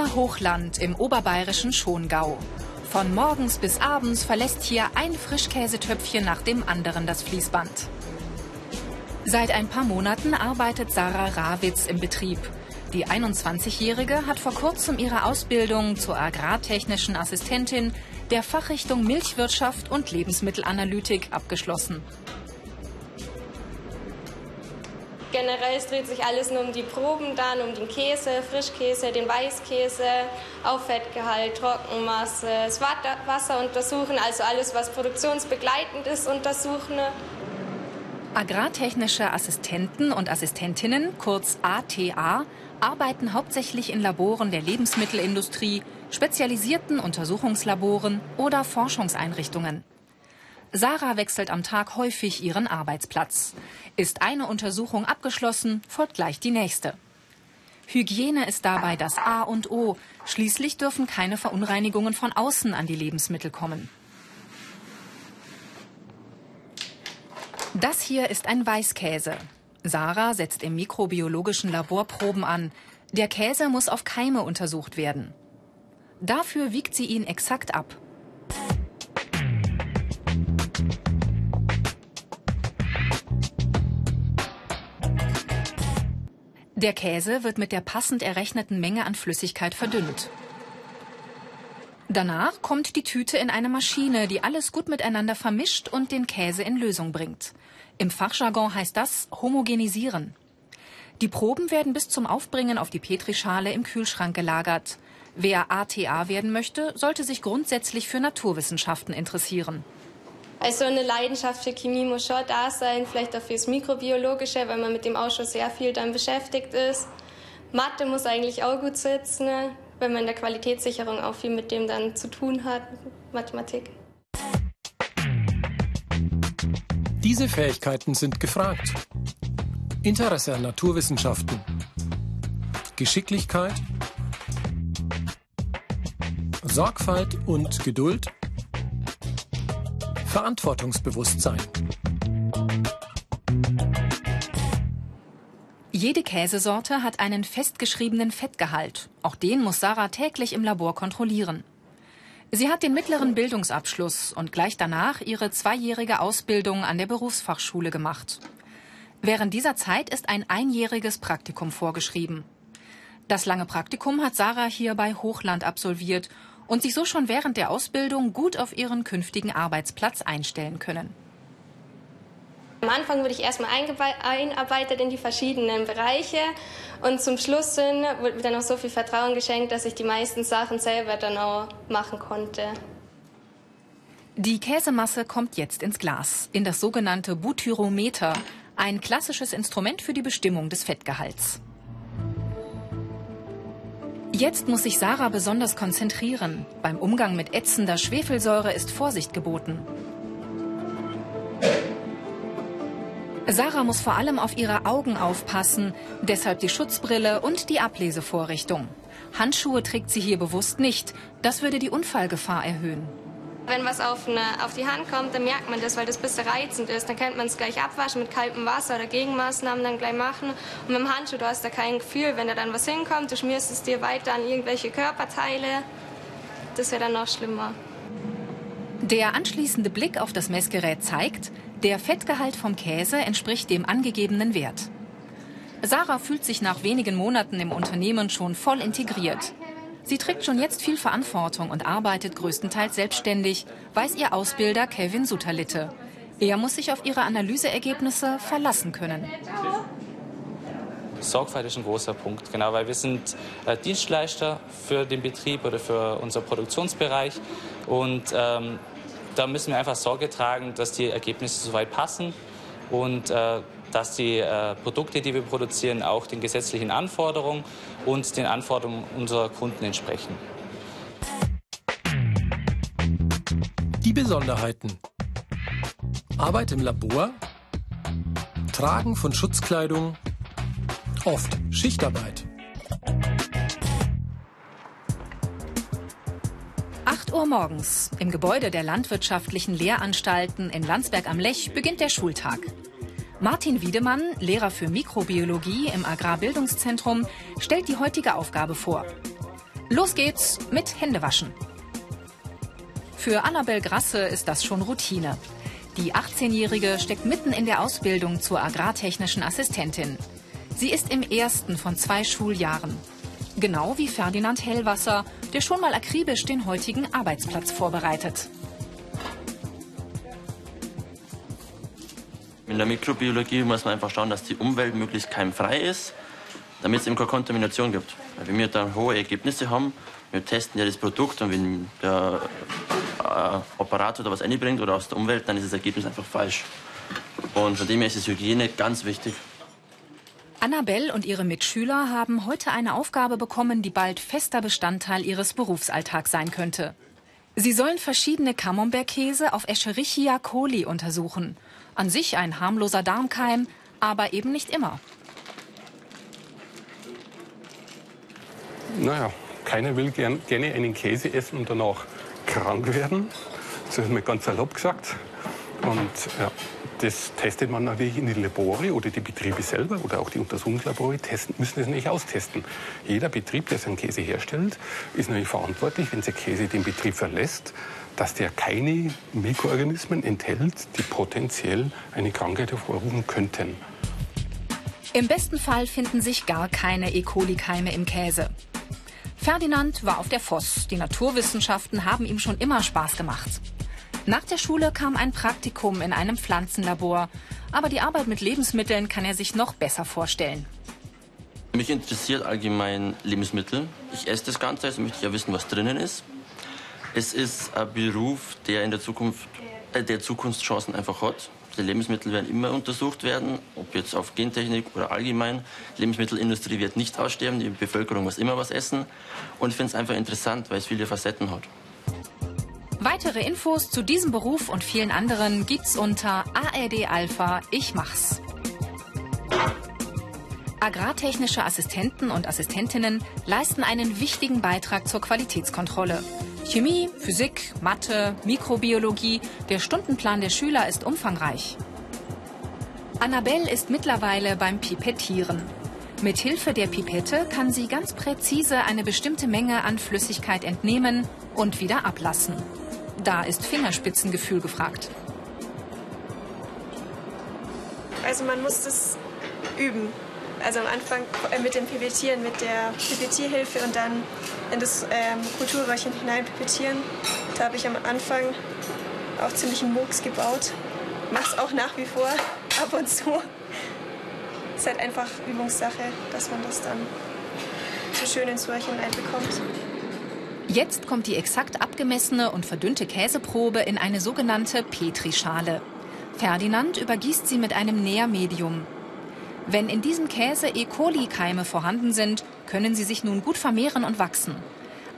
Die Firma Hochland im oberbayerischen Schongau. Von morgens bis abends verlässt hier ein Frischkäsetöpfchen nach dem anderen das Fließband. Seit ein paar Monaten arbeitet Sarah Rawitz im Betrieb. Die 21-Jährige hat vor kurzem ihre Ausbildung zur agrartechnischen Assistentin der Fachrichtung Milchwirtschaft und Lebensmittelanalytik abgeschlossen. Generell es dreht sich alles nur um die Proben dann, um den Käse, Frischkäse, den Weißkäse, auf Fettgehalt, Trockenmasse, das Wasser untersuchen, also alles, was produktionsbegleitend ist, untersuchen. Agrartechnische Assistenten und Assistentinnen, kurz ATA, arbeiten hauptsächlich in Laboren der Lebensmittelindustrie, spezialisierten Untersuchungslaboren oder Forschungseinrichtungen. Sarah wechselt am Tag häufig ihren Arbeitsplatz. Ist eine Untersuchung abgeschlossen, folgt gleich die nächste. Hygiene ist dabei das A und O. Schließlich dürfen keine Verunreinigungen von außen an die Lebensmittel kommen. Das hier ist ein Weißkäse. Sarah setzt im mikrobiologischen Labor Proben an. Der Käse muss auf Keime untersucht werden. Dafür wiegt sie ihn exakt ab. Der Käse wird mit der passend errechneten Menge an Flüssigkeit verdünnt. Danach kommt die Tüte in eine Maschine, die alles gut miteinander vermischt und den Käse in Lösung bringt. Im Fachjargon heißt das homogenisieren. Die Proben werden bis zum Aufbringen auf die Petrischale im Kühlschrank gelagert. Wer ATA werden möchte, sollte sich grundsätzlich für Naturwissenschaften interessieren. Also eine Leidenschaft für Chemie muss schon da sein, vielleicht auch fürs Mikrobiologische, weil man mit dem auch schon sehr viel dann beschäftigt ist. Mathe muss eigentlich auch gut sitzen, weil man in der Qualitätssicherung auch viel mit dem dann zu tun hat, Mathematik. Diese Fähigkeiten sind gefragt. Interesse an Naturwissenschaften, Geschicklichkeit, Sorgfalt und Geduld Verantwortungsbewusstsein. Jede Käsesorte hat einen festgeschriebenen Fettgehalt. Auch den muss Sarah täglich im Labor kontrollieren. Sie hat den mittleren Bildungsabschluss und gleich danach ihre zweijährige Ausbildung an der Berufsfachschule gemacht. Während dieser Zeit ist ein einjähriges Praktikum vorgeschrieben. Das lange Praktikum hat Sarah hier bei Hochland absolviert und sich so schon während der Ausbildung gut auf ihren künftigen Arbeitsplatz einstellen können. Am Anfang wurde ich erstmal einarbeitet in die verschiedenen Bereiche und zum Schluss wurde mir dann auch so viel Vertrauen geschenkt, dass ich die meisten Sachen selber dann auch machen konnte. Die Käsemasse kommt jetzt ins Glas, in das sogenannte Butyrometer, ein klassisches Instrument für die Bestimmung des Fettgehalts. Jetzt muss sich Sarah besonders konzentrieren. Beim Umgang mit ätzender Schwefelsäure ist Vorsicht geboten. Sarah muss vor allem auf ihre Augen aufpassen, deshalb die Schutzbrille und die Ablesevorrichtung. Handschuhe trägt sie hier bewusst nicht, das würde die Unfallgefahr erhöhen. Wenn was auf, eine, auf die Hand kommt, dann merkt man das, weil das ein bisschen reizend ist. Dann könnte man es gleich abwaschen mit kaltem Wasser oder Gegenmaßnahmen dann gleich machen. Und mit dem Handschuh, du hast da kein Gefühl, wenn da dann was hinkommt, du schmierst es dir weiter an irgendwelche Körperteile. Das wäre dann noch schlimmer. Der anschließende Blick auf das Messgerät zeigt, der Fettgehalt vom Käse entspricht dem angegebenen Wert. Sarah fühlt sich nach wenigen Monaten im Unternehmen schon voll integriert. Sie trägt schon jetzt viel Verantwortung und arbeitet größtenteils selbstständig, weiß ihr Ausbilder Kevin Sutterlitte. Er muss sich auf ihre Analyseergebnisse verlassen können. Sorgfalt ist ein großer Punkt, genau, weil wir sind äh, Dienstleister für den Betrieb oder für unser Produktionsbereich und ähm, da müssen wir einfach Sorge tragen, dass die Ergebnisse soweit passen und äh, dass die äh, Produkte, die wir produzieren, auch den gesetzlichen Anforderungen und den Anforderungen unserer Kunden entsprechen. Die Besonderheiten. Arbeit im Labor, Tragen von Schutzkleidung, oft Schichtarbeit. 8 Uhr morgens. Im Gebäude der landwirtschaftlichen Lehranstalten in Landsberg am Lech beginnt der Schultag. Martin Wiedemann, Lehrer für Mikrobiologie im Agrarbildungszentrum, stellt die heutige Aufgabe vor. Los geht's mit Händewaschen. Für Annabel Grasse ist das schon Routine. Die 18-Jährige steckt mitten in der Ausbildung zur agrartechnischen Assistentin. Sie ist im ersten von zwei Schuljahren. Genau wie Ferdinand Hellwasser, der schon mal akribisch den heutigen Arbeitsplatz vorbereitet. In der Mikrobiologie muss man einfach schauen, dass die Umwelt möglichst keimfrei ist, damit es eben keine Kontamination gibt. Weil wenn wir dann hohe Ergebnisse haben, wir testen ja das Produkt und wenn der äh, Operator da was einbringt oder aus der Umwelt, dann ist das Ergebnis einfach falsch. Und von dem her ist das Hygiene ganz wichtig. Annabelle und ihre Mitschüler haben heute eine Aufgabe bekommen, die bald fester Bestandteil ihres Berufsalltags sein könnte. Sie sollen verschiedene Camembert-Käse auf Escherichia coli untersuchen. An sich ein harmloser Darmkeim, aber eben nicht immer. Naja, keiner will gern, gerne einen Käse essen und danach krank werden. Das ist mir ganz salopp gesagt. Und ja, das testet man natürlich in die Labore oder die Betriebe selber oder auch die Untersuchungslabore testen, müssen das nicht austesten. Jeder Betrieb, der seinen Käse herstellt, ist natürlich verantwortlich, wenn der Käse den Betrieb verlässt, dass der keine Mikroorganismen enthält, die potenziell eine Krankheit hervorrufen könnten. Im besten Fall finden sich gar keine E. coli-Keime im Käse. Ferdinand war auf der Voss. Die Naturwissenschaften haben ihm schon immer Spaß gemacht. Nach der Schule kam ein Praktikum in einem Pflanzenlabor. Aber die Arbeit mit Lebensmitteln kann er sich noch besser vorstellen. Mich interessiert allgemein Lebensmittel. Ich esse das Ganze, also möchte ich ja wissen, was drinnen ist. Es ist ein Beruf, der in der Zukunft, äh, der Zukunftschancen einfach hat. Die Lebensmittel werden immer untersucht werden, ob jetzt auf Gentechnik oder allgemein. Die Lebensmittelindustrie wird nicht aussterben, die Bevölkerung muss immer was essen. Und ich finde es einfach interessant, weil es viele Facetten hat. Weitere Infos zu diesem Beruf und vielen anderen gibt's unter ARD Alpha Ich mach's. Agrartechnische Assistenten und Assistentinnen leisten einen wichtigen Beitrag zur Qualitätskontrolle. Chemie, Physik, Mathe, Mikrobiologie, der Stundenplan der Schüler ist umfangreich. Annabelle ist mittlerweile beim Pipettieren. Mit Hilfe der Pipette kann sie ganz präzise eine bestimmte Menge an Flüssigkeit entnehmen und wieder ablassen. Da ist Fingerspitzengefühl gefragt. Also man muss das üben. Also am Anfang äh, mit dem Pipettieren, mit der Pipettierhilfe und dann in das ähm, Kulturröhrchen hinein pipettieren. Da habe ich am Anfang auch ziemlich einen Murks gebaut. Mach's auch nach wie vor, ab und zu. Ist halt einfach Übungssache, dass man das dann so schön ins Röhrchen einbekommt. Jetzt kommt die exakt abgemessene und verdünnte Käseprobe in eine sogenannte Petrischale. Ferdinand übergießt sie mit einem Nährmedium. Wenn in diesem Käse E. coli-Keime vorhanden sind, können sie sich nun gut vermehren und wachsen.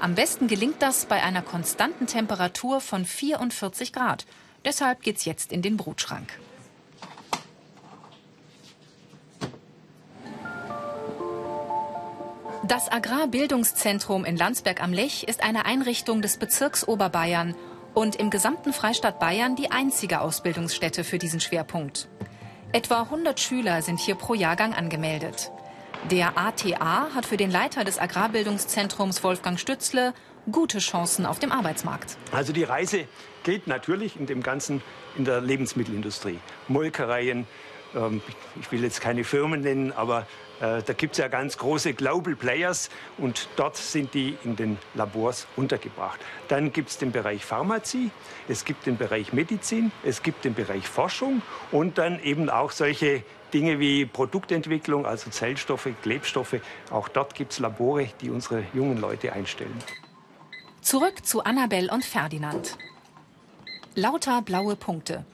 Am besten gelingt das bei einer konstanten Temperatur von 44 Grad. Deshalb geht's jetzt in den Brutschrank. Das Agrarbildungszentrum in Landsberg am Lech ist eine Einrichtung des Bezirks Oberbayern und im gesamten Freistaat Bayern die einzige Ausbildungsstätte für diesen Schwerpunkt. Etwa 100 Schüler sind hier pro Jahrgang angemeldet. Der ATA hat für den Leiter des Agrarbildungszentrums Wolfgang Stützle gute Chancen auf dem Arbeitsmarkt. Also die Reise geht natürlich in dem Ganzen in der Lebensmittelindustrie. Molkereien, ähm, ich will jetzt keine Firmen nennen, aber äh, da gibt es ja ganz große Global Players und dort sind die in den Labors untergebracht. Dann gibt es den Bereich Pharmazie, es gibt den Bereich Medizin, es gibt den Bereich Forschung und dann eben auch solche Dinge wie Produktentwicklung, also Zellstoffe, Klebstoffe. Auch dort gibt es Labore, die unsere jungen Leute einstellen. Zurück zu Annabelle und Ferdinand. Lauter blaue Punkte.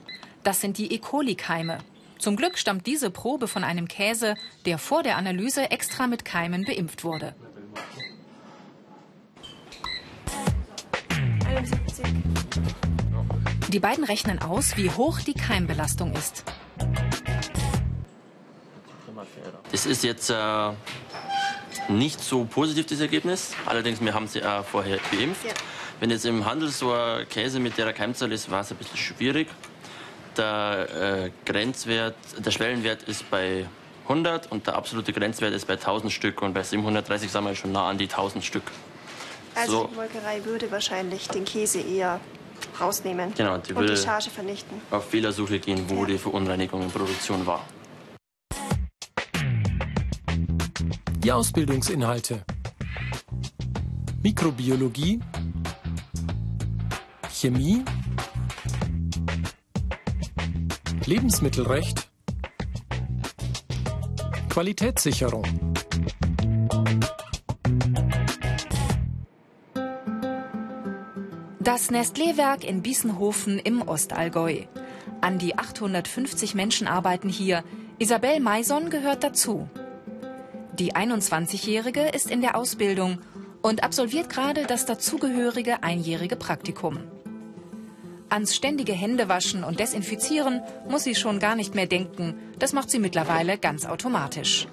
Das sind die E. coli-Keime, zum Glück stammt diese Probe von einem Käse, der vor der Analyse extra mit Keimen beimpft wurde. Die beiden rechnen aus, wie hoch die Keimbelastung ist. Das ist jetzt äh, nicht so positiv, das Ergebnis. Allerdings, wir haben sie äh, vorher beimpft. Ja. Wenn jetzt im Handel so ein Käse mit der Keimzahl ist, war es ein bisschen schwierig der äh, Grenzwert, der Schwellenwert ist bei 100 und der absolute Grenzwert ist bei 1000 Stück und bei 730 sind wir schon nah an die 1000 Stück. Also so. die Molkerei würde wahrscheinlich den Käse eher rausnehmen genau, die und die Charge vernichten. Auf Fehlersuche gehen, wo ja. die Verunreinigung in Produktion war. Die Ausbildungsinhalte. Mikrobiologie, Chemie, Lebensmittelrecht, Qualitätssicherung. Das Nestlé-Werk in Biesenhofen im Ostallgäu. An die 850 Menschen arbeiten hier. Isabel Maison gehört dazu. Die 21-Jährige ist in der Ausbildung und absolviert gerade das dazugehörige einjährige Praktikum. Ans ständige Händewaschen und Desinfizieren muss sie schon gar nicht mehr denken. Das macht sie mittlerweile ganz automatisch.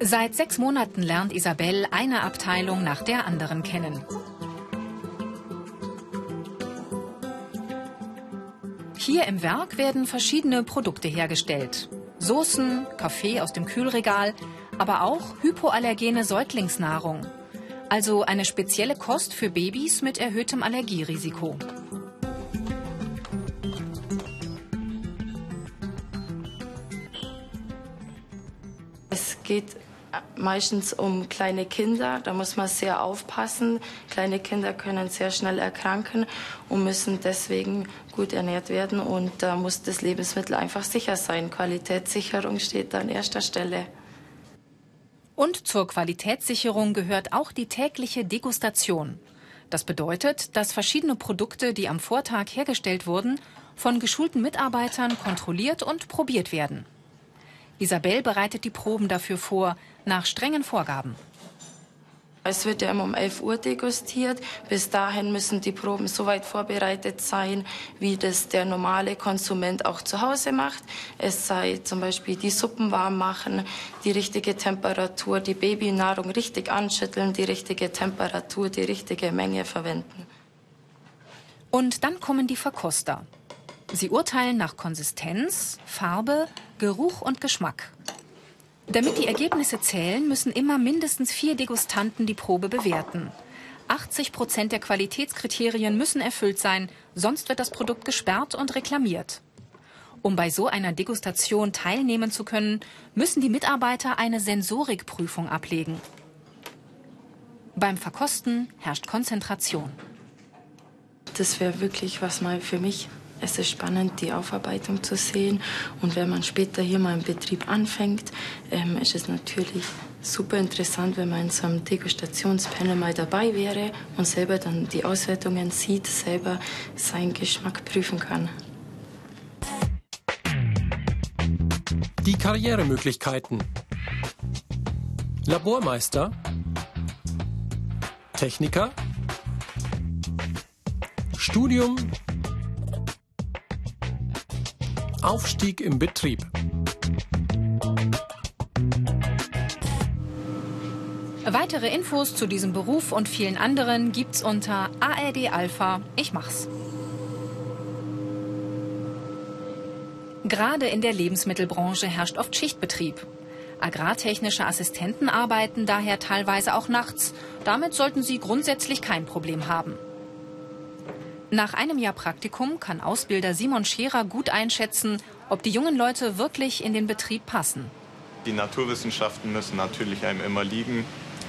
Seit sechs Monaten lernt Isabel eine Abteilung nach der anderen kennen. Hier im Werk werden verschiedene Produkte hergestellt. Soßen, Kaffee aus dem Kühlregal, aber auch hypoallergene Säuglingsnahrung. Also eine spezielle Kost für Babys mit erhöhtem Allergierisiko. Es geht meistens um kleine Kinder. Da muss man sehr aufpassen. Kleine Kinder können sehr schnell erkranken und müssen deswegen gut ernährt werden. Und da muss das Lebensmittel einfach sicher sein. Qualitätssicherung steht an erster Stelle. Und zur Qualitätssicherung gehört auch die tägliche Degustation. Das bedeutet, dass verschiedene Produkte, die am Vortag hergestellt wurden, von geschulten Mitarbeitern kontrolliert und probiert werden. Isabel bereitet die Proben dafür vor, nach strengen Vorgaben. Es wird ja immer um 11 Uhr degustiert. Bis dahin müssen die Proben so weit vorbereitet sein, wie das der normale Konsument auch zu Hause macht. Es sei zum Beispiel die Suppen warm machen, die richtige Temperatur, die Babynahrung richtig anschütteln, die richtige Temperatur, die richtige Menge verwenden. Und dann kommen die Verkoster. Sie urteilen nach Konsistenz, Farbe, Geruch und Geschmack. Damit die Ergebnisse zählen, müssen immer mindestens vier Degustanten die Probe bewerten. 80 Prozent der Qualitätskriterien müssen erfüllt sein, sonst wird das Produkt gesperrt und reklamiert. Um bei so einer Degustation teilnehmen zu können, müssen die Mitarbeiter eine Sensorikprüfung ablegen. Beim Verkosten herrscht Konzentration. Das wäre wirklich was mal für mich es ist spannend, die Aufarbeitung zu sehen. Und wenn man später hier mal im Betrieb anfängt, ähm, ist es natürlich super interessant, wenn man in so einem Degustationspanel mal dabei wäre und selber dann die Auswertungen sieht, selber seinen Geschmack prüfen kann. Die Karrieremöglichkeiten. Labormeister. Techniker. Studium Aufstieg im Betrieb. Weitere Infos zu diesem Beruf und vielen anderen gibt's unter ARD Alpha. Ich mach's. Gerade in der Lebensmittelbranche herrscht oft Schichtbetrieb. Agrartechnische Assistenten arbeiten daher teilweise auch nachts. Damit sollten sie grundsätzlich kein Problem haben. Nach einem Jahr Praktikum kann Ausbilder Simon Scherer gut einschätzen, ob die jungen Leute wirklich in den Betrieb passen. Die Naturwissenschaften müssen natürlich einem immer liegen.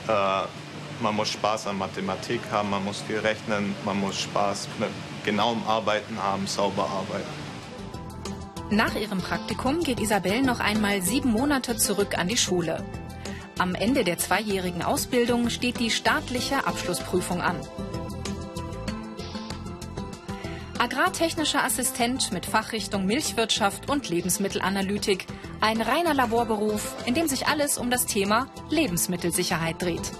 Äh, man muss Spaß an Mathematik haben, man muss viel rechnen, man muss Spaß mit genauem Arbeiten haben, sauber arbeiten. Nach ihrem Praktikum geht Isabel noch einmal sieben Monate zurück an die Schule. Am Ende der zweijährigen Ausbildung steht die staatliche Abschlussprüfung an. Agrartechnischer Assistent mit Fachrichtung Milchwirtschaft und Lebensmittelanalytik. Ein reiner Laborberuf, in dem sich alles um das Thema Lebensmittelsicherheit dreht.